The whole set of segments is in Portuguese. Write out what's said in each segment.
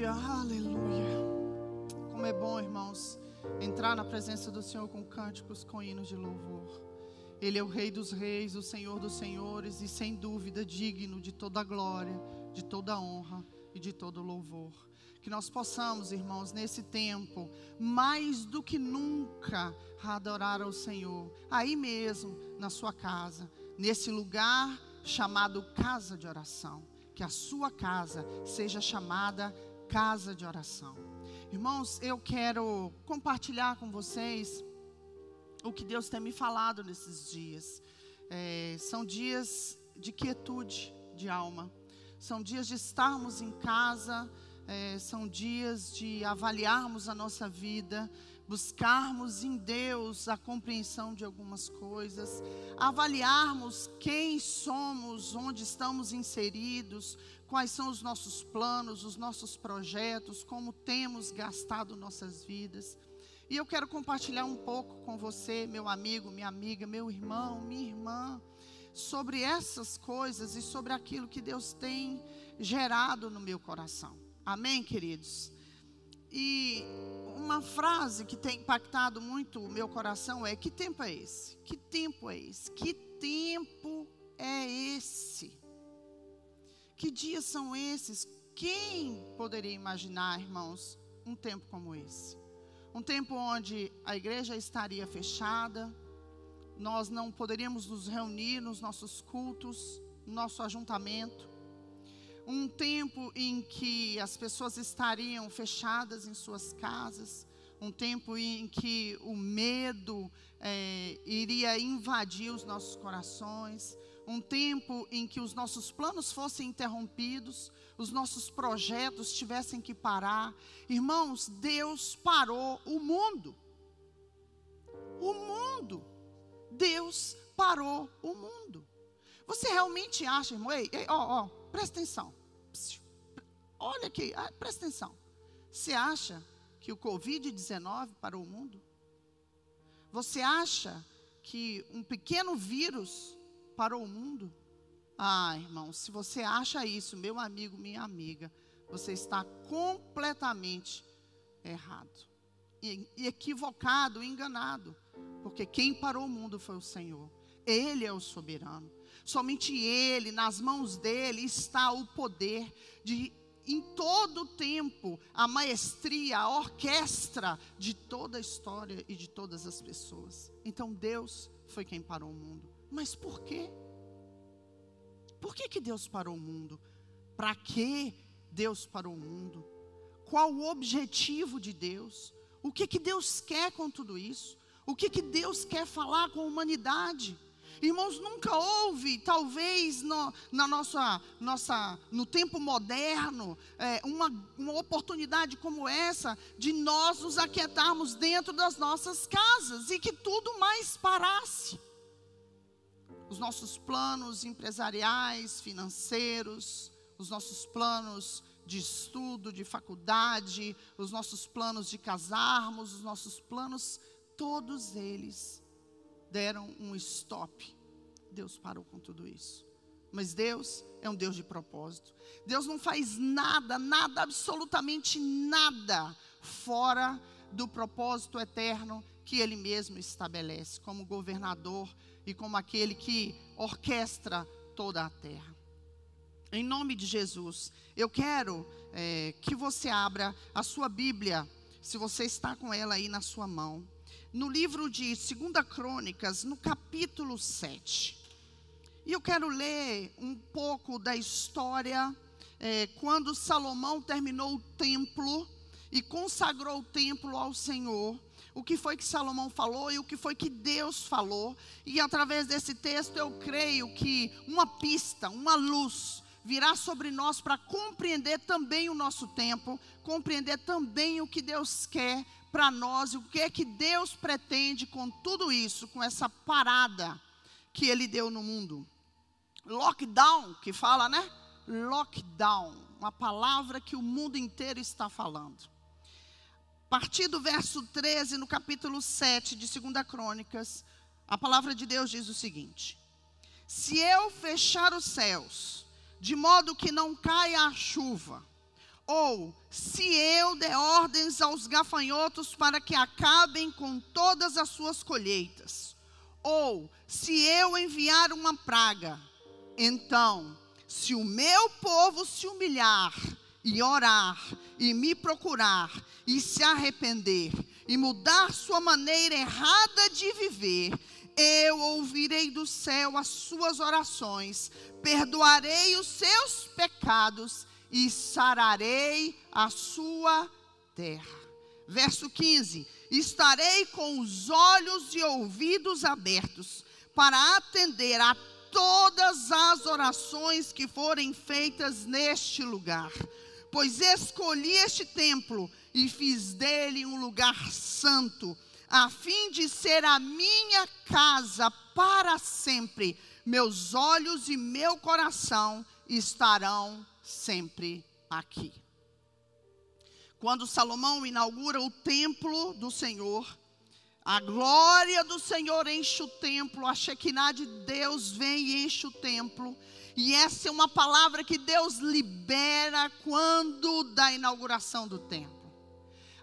Aleluia, aleluia. Como é bom, irmãos, entrar na presença do Senhor com cânticos, com hinos de louvor. Ele é o Rei dos Reis, o Senhor dos Senhores e, sem dúvida, digno de toda glória, de toda honra e de todo louvor. Que nós possamos, irmãos, nesse tempo, mais do que nunca, adorar ao Senhor, aí mesmo, na sua casa, nesse lugar chamado casa de oração que a sua casa seja chamada casa de oração. Irmãos, eu quero compartilhar com vocês o que Deus tem me falado nesses dias. É, são dias de quietude de alma, são dias de estarmos em casa, é, são dias de avaliarmos a nossa vida, buscarmos em Deus a compreensão de algumas coisas, avaliarmos quem somos, onde estamos inseridos, quais são os nossos planos, os nossos projetos, como temos gastado nossas vidas. E eu quero compartilhar um pouco com você, meu amigo, minha amiga, meu irmão, minha irmã, sobre essas coisas e sobre aquilo que Deus tem gerado no meu coração. Amém, queridos? E uma frase que tem impactado muito o meu coração é: que tempo é esse? Que tempo é esse? Que tempo é esse? Que dias são esses? Quem poderia imaginar, irmãos, um tempo como esse? Um tempo onde a igreja estaria fechada, nós não poderíamos nos reunir nos nossos cultos, no nosso ajuntamento, um tempo em que as pessoas estariam fechadas em suas casas, um tempo em que o medo é, iria invadir os nossos corações, um tempo em que os nossos planos fossem interrompidos, os nossos projetos tivessem que parar. Irmãos, Deus parou o mundo. O mundo. Deus parou o mundo. Você realmente acha, irmão? Ei, ó, ó, presta atenção. Olha aqui, ah, presta atenção. Você acha que o Covid-19 parou o mundo? Você acha que um pequeno vírus parou o mundo? Ah, irmão, se você acha isso, meu amigo, minha amiga, você está completamente errado, e equivocado, enganado, porque quem parou o mundo foi o Senhor. Ele é o soberano. Somente Ele, nas mãos dele, está o poder de, em todo o tempo, a maestria, a orquestra de toda a história e de todas as pessoas. Então Deus foi quem parou o mundo. Mas por quê? Por que, que Deus parou o mundo? Para que Deus parou o mundo? Qual o objetivo de Deus? O que, que Deus quer com tudo isso? O que, que Deus quer falar com a humanidade? Irmãos, nunca houve, talvez no, na nossa, nossa, no tempo moderno, é, uma, uma oportunidade como essa de nós nos aquietarmos dentro das nossas casas e que tudo mais parasse. Os nossos planos empresariais, financeiros, os nossos planos de estudo, de faculdade, os nossos planos de casarmos, os nossos planos, todos eles deram um stop. Deus parou com tudo isso. Mas Deus é um Deus de propósito. Deus não faz nada, nada, absolutamente nada fora do propósito eterno que Ele mesmo estabelece, como governador e como aquele que orquestra toda a terra. Em nome de Jesus, eu quero é, que você abra a sua Bíblia, se você está com ela aí na sua mão no livro de 2 Crônicas, no capítulo 7. E eu quero ler um pouco da história é, quando Salomão terminou o templo e consagrou o templo ao Senhor. O que foi que Salomão falou e o que foi que Deus falou. E através desse texto eu creio que uma pista, uma luz, virá sobre nós para compreender também o nosso tempo, compreender também o que Deus quer para nós o que é que Deus pretende com tudo isso, com essa parada que Ele deu no mundo. Lockdown, que fala, né? Lockdown, uma palavra que o mundo inteiro está falando. A partir do verso 13, no capítulo 7 de 2 Crônicas, a palavra de Deus diz o seguinte: Se eu fechar os céus, de modo que não caia a chuva, Ou, se eu der ordens aos gafanhotos para que acabem com todas as suas colheitas, ou se eu enviar uma praga, então, se o meu povo se humilhar e orar e me procurar e se arrepender e mudar sua maneira errada de viver, eu ouvirei do céu as suas orações, perdoarei os seus pecados e sararei a sua terra. Verso 15: Estarei com os olhos e ouvidos abertos para atender a todas as orações que forem feitas neste lugar, pois escolhi este templo e fiz dele um lugar santo, a fim de ser a minha casa para sempre. Meus olhos e meu coração estarão sempre aqui. Quando Salomão inaugura o templo do Senhor, a glória do Senhor enche o templo, a Shekinah de Deus vem e enche o templo. E essa é uma palavra que Deus libera quando da inauguração do templo.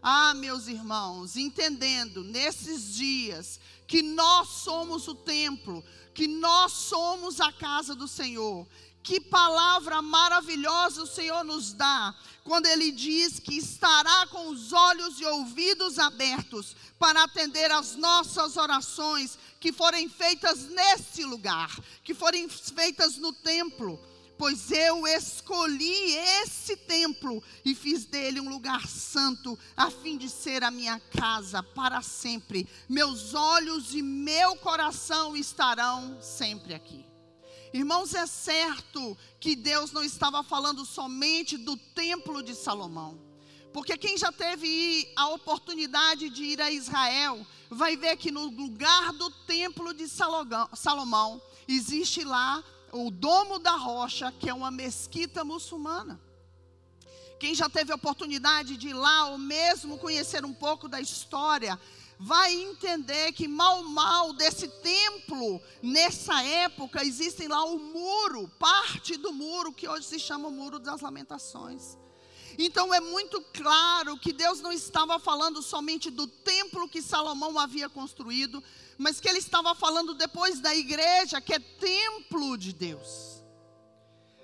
Ah, meus irmãos, entendendo nesses dias que nós somos o templo, que nós somos a casa do Senhor, que palavra maravilhosa o Senhor nos dá quando Ele diz que estará com os olhos e ouvidos abertos para atender as nossas orações que forem feitas nesse lugar, que forem feitas no templo. Pois eu escolhi esse templo e fiz dele um lugar santo, a fim de ser a minha casa para sempre. Meus olhos e meu coração estarão sempre aqui. Irmãos, é certo que Deus não estava falando somente do templo de Salomão. Porque quem já teve a oportunidade de ir a Israel, vai ver que no lugar do templo de Salomão, existe lá o Domo da Rocha, que é uma mesquita muçulmana. Quem já teve a oportunidade de ir lá, ou mesmo conhecer um pouco da história, vai entender que mal mal desse templo, nessa época, existem lá o muro, parte do muro que hoje se chama o Muro das Lamentações. Então é muito claro que Deus não estava falando somente do templo que Salomão havia construído, mas que ele estava falando depois da igreja, que é templo de Deus.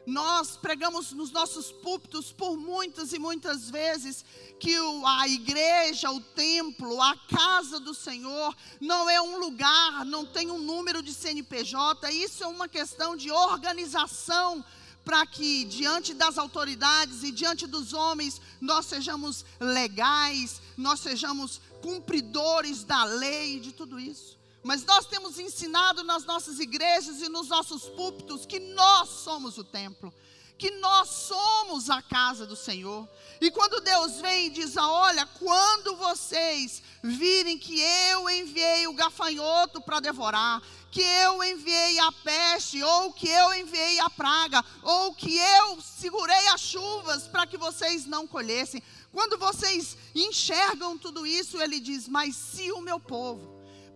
Nós pregamos nos nossos púlpitos por muitas e muitas vezes que a igreja, o templo, a casa do Senhor não é um lugar, não tem um número de CNPJ, isso é uma questão de organização para que diante das autoridades e diante dos homens nós sejamos legais, nós sejamos cumpridores da lei e de tudo isso. Mas nós temos ensinado nas nossas igrejas e nos nossos púlpitos que nós somos o templo, que nós somos a casa do Senhor. E quando Deus vem e diz: Olha, quando vocês virem que eu enviei o gafanhoto para devorar, que eu enviei a peste, ou que eu enviei a praga, ou que eu segurei as chuvas para que vocês não colhessem. Quando vocês enxergam tudo isso, ele diz: Mas se o meu povo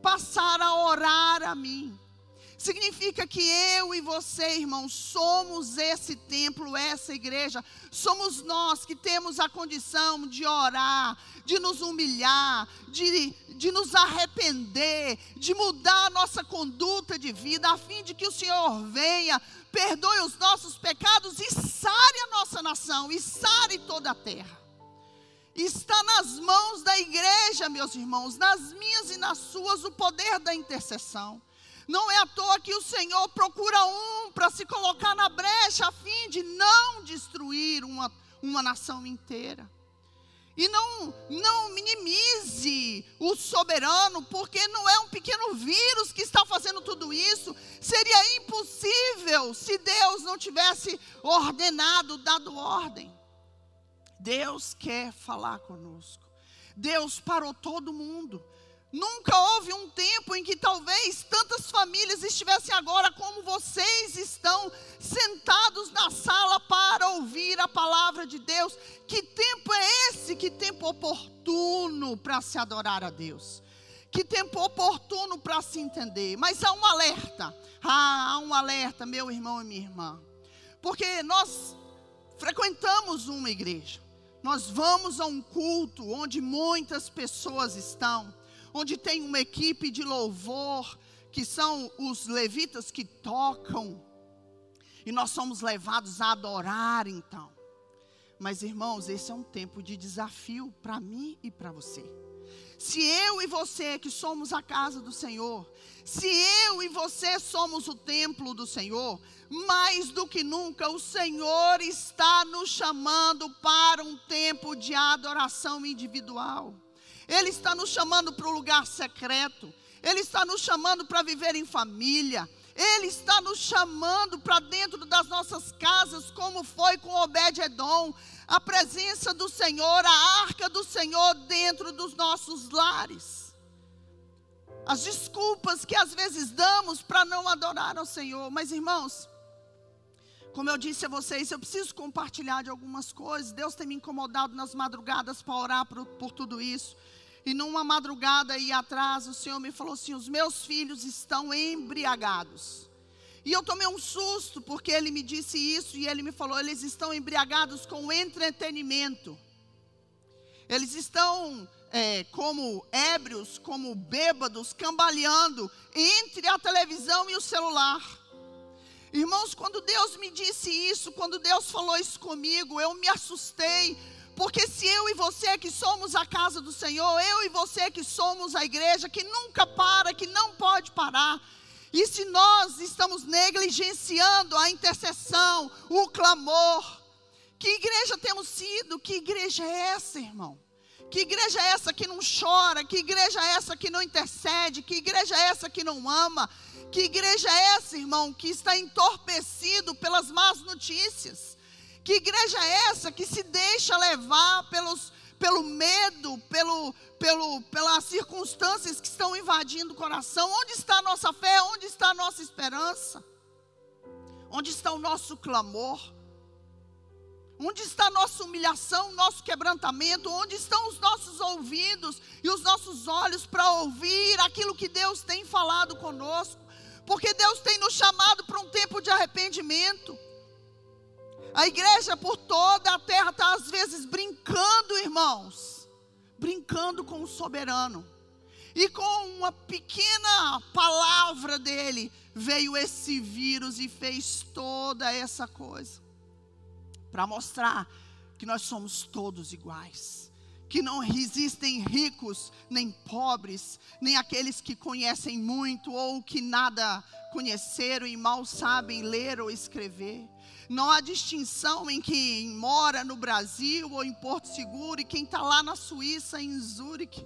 passar a orar a mim. Significa que eu e você, irmão, somos esse templo, essa igreja. Somos nós que temos a condição de orar, de nos humilhar, de, de nos arrepender, de mudar a nossa conduta de vida, a fim de que o Senhor venha, perdoe os nossos pecados e sare a nossa nação, e sare toda a terra está nas mãos da igreja, meus irmãos, nas minhas e nas suas, o poder da intercessão. Não é à toa que o Senhor procura um para se colocar na brecha, a fim de não destruir uma, uma nação inteira. E não, não minimize o soberano, porque não é um pequeno vírus que está fazendo tudo isso. Seria impossível se Deus não tivesse ordenado, dado ordem. Deus quer falar conosco. Deus parou todo mundo. Nunca houve um tempo em que talvez tantas famílias estivessem agora como vocês estão, sentados na sala para ouvir a palavra de Deus. Que tempo é esse? Que tempo oportuno para se adorar a Deus. Que tempo oportuno para se entender. Mas há um alerta. Ah, há um alerta, meu irmão e minha irmã. Porque nós frequentamos uma igreja. Nós vamos a um culto onde muitas pessoas estão, onde tem uma equipe de louvor, que são os levitas que tocam, e nós somos levados a adorar então. Mas irmãos, esse é um tempo de desafio para mim e para você. Se eu e você que somos a casa do Senhor, se eu e você somos o templo do Senhor, mais do que nunca o Senhor está nos chamando para um tempo de adoração individual. Ele está nos chamando para o lugar secreto. Ele está nos chamando para viver em família. Ele está nos chamando para dentro das nossas casas, como foi com Obed-Edom, a presença do Senhor, a arca do Senhor dentro dos nossos lares. As desculpas que às vezes damos para não adorar ao Senhor, mas irmãos, como eu disse a vocês, eu preciso compartilhar de algumas coisas. Deus tem me incomodado nas madrugadas para orar por, por tudo isso. E numa madrugada aí atrás, o Senhor me falou assim: os meus filhos estão embriagados. E eu tomei um susto, porque ele me disse isso, e ele me falou: eles estão embriagados com entretenimento. Eles estão é, como ébrios, como bêbados, cambaleando entre a televisão e o celular. Irmãos, quando Deus me disse isso, quando Deus falou isso comigo, eu me assustei, porque se eu e você que somos a casa do Senhor, eu e você que somos a igreja, que nunca para, que não pode parar, e se nós estamos negligenciando a intercessão, o clamor, que igreja temos sido? Que igreja é essa, irmão? Que igreja é essa que não chora? Que igreja é essa que não intercede? Que igreja é essa que não ama? Que igreja é essa, irmão, que está entorpecido pelas más notícias? Que igreja é essa que se deixa levar pelos, pelo medo, pelo, pelo, pelas circunstâncias que estão invadindo o coração? Onde está a nossa fé? Onde está a nossa esperança? Onde está o nosso clamor? Onde está a nossa humilhação, nosso quebrantamento? Onde estão os nossos ouvidos e os nossos olhos para ouvir aquilo que Deus tem falado conosco? Porque Deus tem nos chamado para um tempo de arrependimento. A igreja por toda a terra está às vezes brincando, irmãos, brincando com o soberano. E com uma pequena palavra dele, veio esse vírus e fez toda essa coisa para mostrar que nós somos todos iguais. Que não existem ricos nem pobres, nem aqueles que conhecem muito ou que nada conheceram e mal sabem ler ou escrever. Não há distinção em quem mora no Brasil ou em Porto Seguro e quem está lá na Suíça, em Zurique.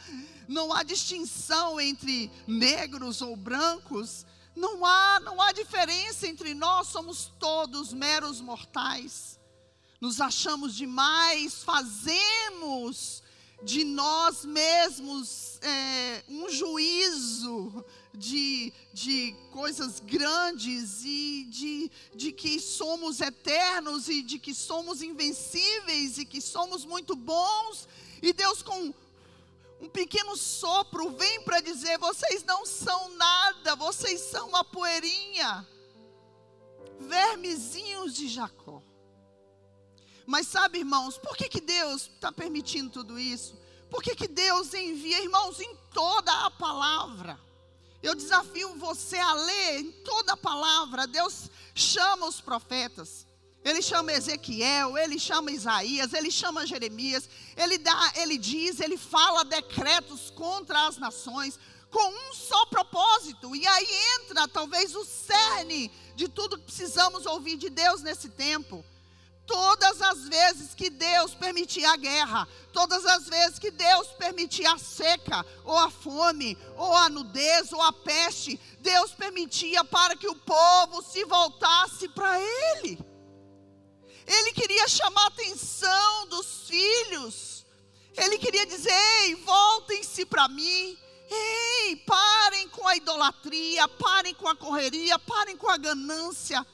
Não há distinção entre negros ou brancos. Não há, não há diferença entre nós, somos todos meros mortais. Nos achamos demais, fazemos de nós mesmos é, um juízo de, de coisas grandes e de, de que somos eternos e de que somos invencíveis e que somos muito bons. E Deus, com um pequeno sopro, vem para dizer: vocês não são nada, vocês são uma poeirinha, vermezinhos de Jacó. Mas sabe, irmãos, por que, que Deus está permitindo tudo isso? Por que, que Deus envia, irmãos, em toda a palavra? Eu desafio você a ler em toda a palavra. Deus chama os profetas. Ele chama Ezequiel, ele chama Isaías, ele chama Jeremias, ele dá, ele diz, ele fala decretos contra as nações com um só propósito. E aí entra talvez o cerne de tudo que precisamos ouvir de Deus nesse tempo. Todas as vezes que Deus permitia a guerra, todas as vezes que Deus permitia a seca, ou a fome, ou a nudez, ou a peste, Deus permitia para que o povo se voltasse para Ele. Ele queria chamar a atenção dos filhos. Ele queria dizer: ei, voltem-se para mim. Ei, parem com a idolatria, parem com a correria, parem com a ganância.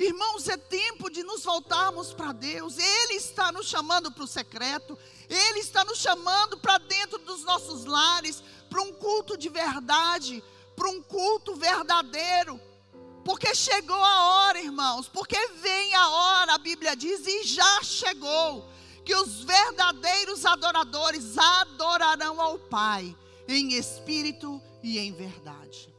Irmãos, é tempo de nos voltarmos para Deus. Ele está nos chamando para o secreto. Ele está nos chamando para dentro dos nossos lares, para um culto de verdade, para um culto verdadeiro. Porque chegou a hora, irmãos, porque vem a hora, a Bíblia diz, e já chegou, que os verdadeiros adoradores adorarão ao Pai em espírito e em verdade.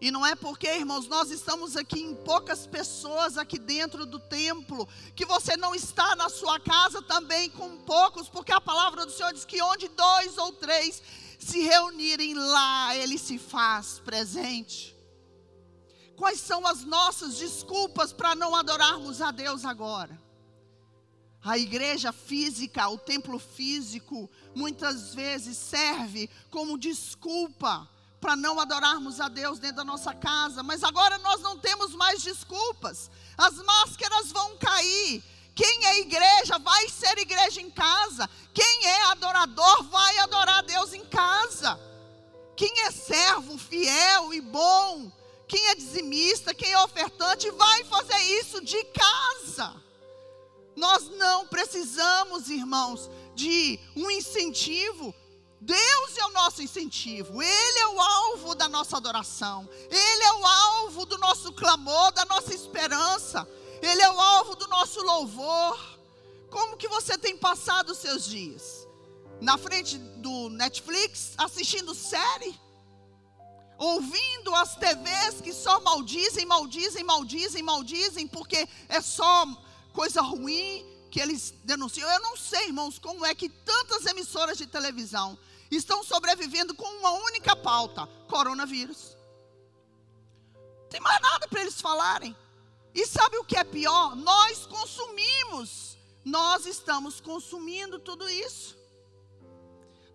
E não é porque, irmãos, nós estamos aqui em poucas pessoas aqui dentro do templo, que você não está na sua casa também com poucos, porque a palavra do Senhor diz que onde dois ou três se reunirem lá, Ele se faz presente. Quais são as nossas desculpas para não adorarmos a Deus agora? A igreja física, o templo físico, muitas vezes serve como desculpa para não adorarmos a Deus dentro da nossa casa, mas agora nós não temos mais desculpas, as máscaras vão cair. Quem é igreja vai ser igreja em casa, quem é adorador vai adorar a Deus em casa. Quem é servo fiel e bom, quem é dizimista, quem é ofertante, vai fazer isso de casa. Nós não precisamos, irmãos, de um incentivo Deus é o nosso incentivo, Ele é o alvo da nossa adoração, Ele é o alvo do nosso clamor, da nossa esperança, Ele é o alvo do nosso louvor. Como que você tem passado os seus dias? Na frente do Netflix, assistindo série? Ouvindo as TVs que só maldizem, maldizem, maldizem, maldizem, porque é só coisa ruim que eles denunciam. Eu não sei, irmãos, como é que tantas emissoras de televisão estão sobrevivendo com uma única pauta: coronavírus. Não tem mais nada para eles falarem. E sabe o que é pior? Nós consumimos, nós estamos consumindo tudo isso.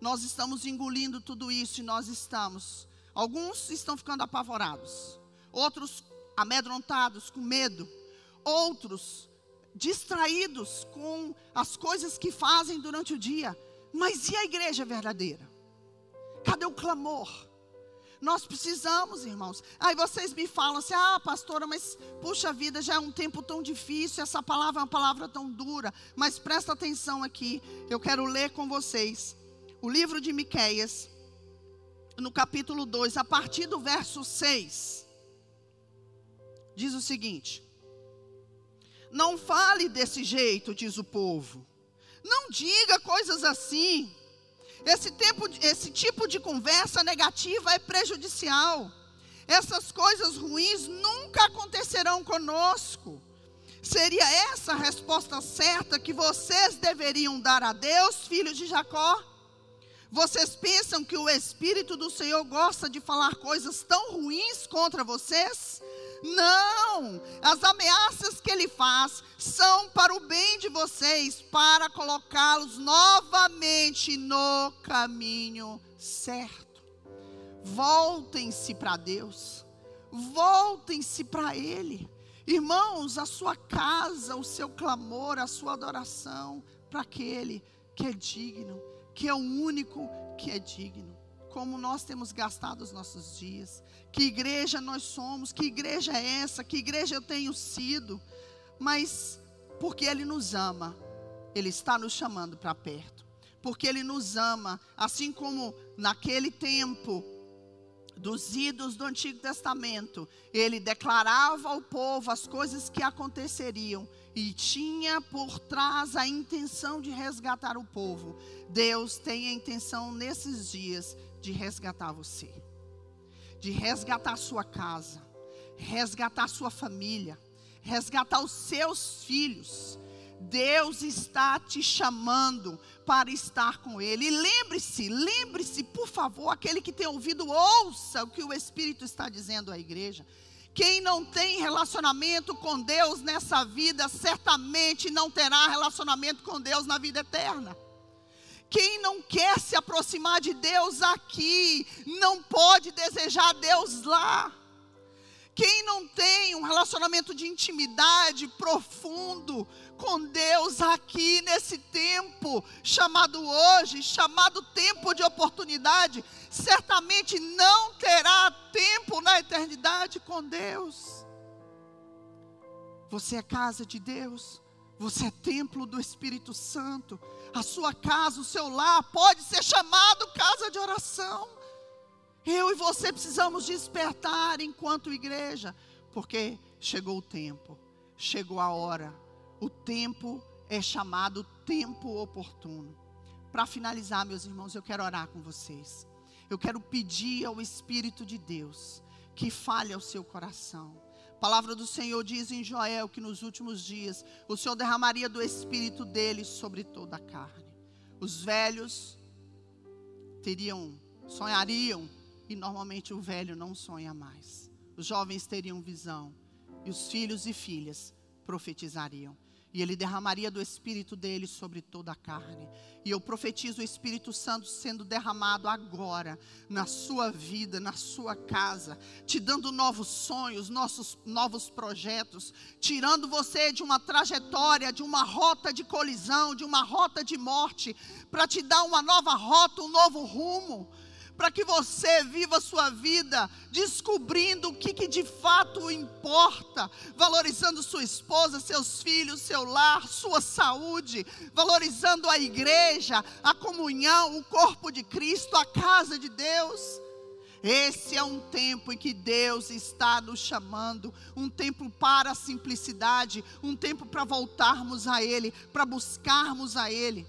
Nós estamos engolindo tudo isso e nós estamos. Alguns estão ficando apavorados, outros amedrontados, com medo, outros distraídos com as coisas que fazem durante o dia. Mas e a igreja verdadeira? Cadê o clamor? Nós precisamos, irmãos. Aí vocês me falam assim: ah, pastora, mas puxa vida, já é um tempo tão difícil, essa palavra é uma palavra tão dura. Mas presta atenção aqui, eu quero ler com vocês o livro de Miqueias, no capítulo 2, a partir do verso 6. Diz o seguinte: Não fale desse jeito, diz o povo. Não diga coisas assim. Esse, tempo, esse tipo de conversa negativa é prejudicial. Essas coisas ruins nunca acontecerão conosco. Seria essa a resposta certa que vocês deveriam dar a Deus, filhos de Jacó? Vocês pensam que o Espírito do Senhor gosta de falar coisas tão ruins contra vocês? Não! As ameaças que ele faz são para o bem de vocês, para colocá-los novamente no caminho certo. Voltem-se para Deus, voltem-se para Ele. Irmãos, a sua casa, o seu clamor, a sua adoração para aquele que é digno, que é o único que é digno como nós temos gastado os nossos dias, que igreja nós somos, que igreja é essa, que igreja eu tenho sido, mas porque Ele nos ama, Ele está nos chamando para perto, porque Ele nos ama, assim como naquele tempo dos ídolos do Antigo Testamento, Ele declarava ao povo as coisas que aconteceriam e tinha por trás a intenção de resgatar o povo. Deus tem a intenção nesses dias de resgatar você, de resgatar sua casa, resgatar sua família, resgatar os seus filhos. Deus está te chamando para estar com Ele. E lembre-se, lembre-se, por favor, aquele que tem ouvido, ouça o que o Espírito está dizendo à igreja. Quem não tem relacionamento com Deus nessa vida, certamente não terá relacionamento com Deus na vida eterna. Quem não quer se aproximar de Deus aqui, não pode desejar Deus lá. Quem não tem um relacionamento de intimidade profundo com Deus aqui nesse tempo, chamado hoje, chamado tempo de oportunidade, certamente não terá tempo na eternidade com Deus. Você é casa de Deus, você é templo do Espírito Santo a sua casa, o seu lar, pode ser chamado casa de oração. Eu e você precisamos despertar enquanto igreja, porque chegou o tempo, chegou a hora. O tempo é chamado tempo oportuno. Para finalizar, meus irmãos, eu quero orar com vocês. Eu quero pedir ao Espírito de Deus que fale ao seu coração. A palavra do Senhor diz em Joel que nos últimos dias o Senhor derramaria do Espírito dele sobre toda a carne. Os velhos teriam, sonhariam, e normalmente o velho não sonha mais. Os jovens teriam visão, e os filhos e filhas profetizariam e ele derramaria do espírito dele sobre toda a carne. E eu profetizo o Espírito Santo sendo derramado agora na sua vida, na sua casa, te dando novos sonhos, nossos novos projetos, tirando você de uma trajetória, de uma rota de colisão, de uma rota de morte, para te dar uma nova rota, um novo rumo para que você viva a sua vida descobrindo o que, que, de fato importa, valorizando sua esposa, seus filhos, seu lar, sua saúde, valorizando a igreja, a comunhão, o corpo de Cristo, a casa de Deus. Esse é um tempo em que Deus está nos chamando, um tempo para a simplicidade, um tempo para voltarmos a Ele, para buscarmos a Ele.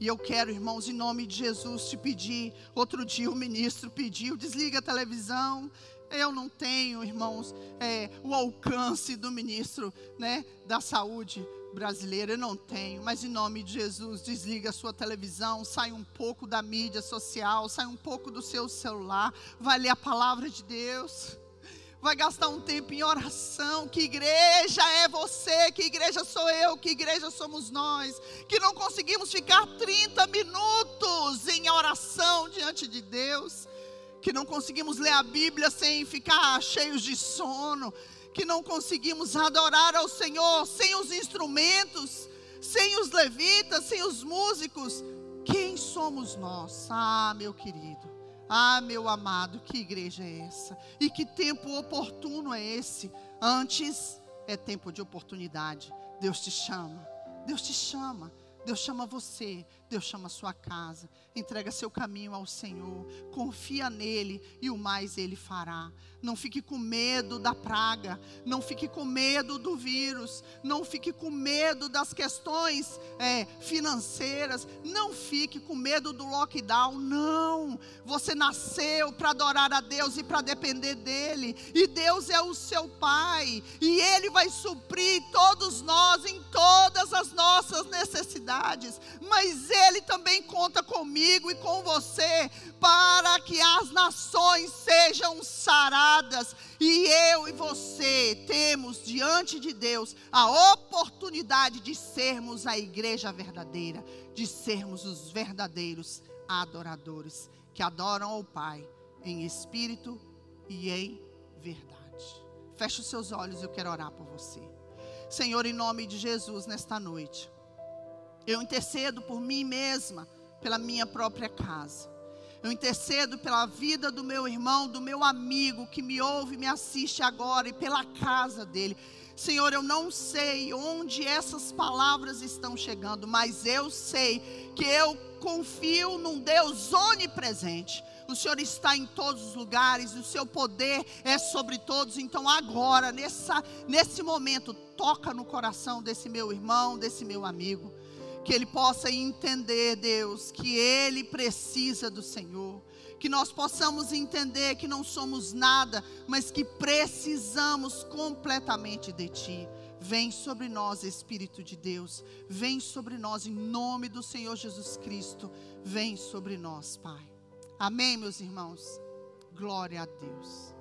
E eu quero, irmãos, em nome de Jesus, te pedir. Outro dia o ministro pediu: desliga a televisão. Eu não tenho, irmãos, é, o alcance do ministro né, da saúde brasileira, eu não tenho, mas em nome de Jesus, desliga a sua televisão, sai um pouco da mídia social, sai um pouco do seu celular, vai ler a palavra de Deus vai gastar um tempo em oração. Que igreja é você? Que igreja sou eu? Que igreja somos nós? Que não conseguimos ficar 30 minutos em oração diante de Deus. Que não conseguimos ler a Bíblia sem ficar cheios de sono. Que não conseguimos adorar ao Senhor sem os instrumentos, sem os levitas, sem os músicos. Quem somos nós? Ah, meu querido. Ah, meu amado, que igreja é essa? E que tempo oportuno é esse? Antes é tempo de oportunidade. Deus te chama. Deus te chama. Deus chama você, Deus chama a sua casa. Entrega seu caminho ao Senhor, confia nele e o mais ele fará. Não fique com medo da praga, não fique com medo do vírus, não fique com medo das questões é, financeiras, não fique com medo do lockdown. Não, você nasceu para adorar a Deus e para depender dele, e Deus é o seu Pai, e Ele vai suprir todos nós em todas as nossas necessidades, mas Ele também conta comigo e com você para que as nações sejam saradas. E eu e você temos diante de Deus a oportunidade de sermos a igreja verdadeira, de sermos os verdadeiros adoradores que adoram ao Pai em espírito e em verdade. Feche os seus olhos, eu quero orar por você. Senhor, em nome de Jesus, nesta noite, eu intercedo por mim mesma, pela minha própria casa. Eu intercedo pela vida do meu irmão, do meu amigo que me ouve e me assiste agora e pela casa dele. Senhor, eu não sei onde essas palavras estão chegando, mas eu sei que eu confio num Deus onipresente. O Senhor está em todos os lugares, o seu poder é sobre todos. Então, agora, nessa, nesse momento, toca no coração desse meu irmão, desse meu amigo que ele possa entender, Deus, que ele precisa do Senhor. Que nós possamos entender que não somos nada, mas que precisamos completamente de Ti. Vem sobre nós, Espírito de Deus. Vem sobre nós, em nome do Senhor Jesus Cristo. Vem sobre nós, Pai. Amém, meus irmãos? Glória a Deus.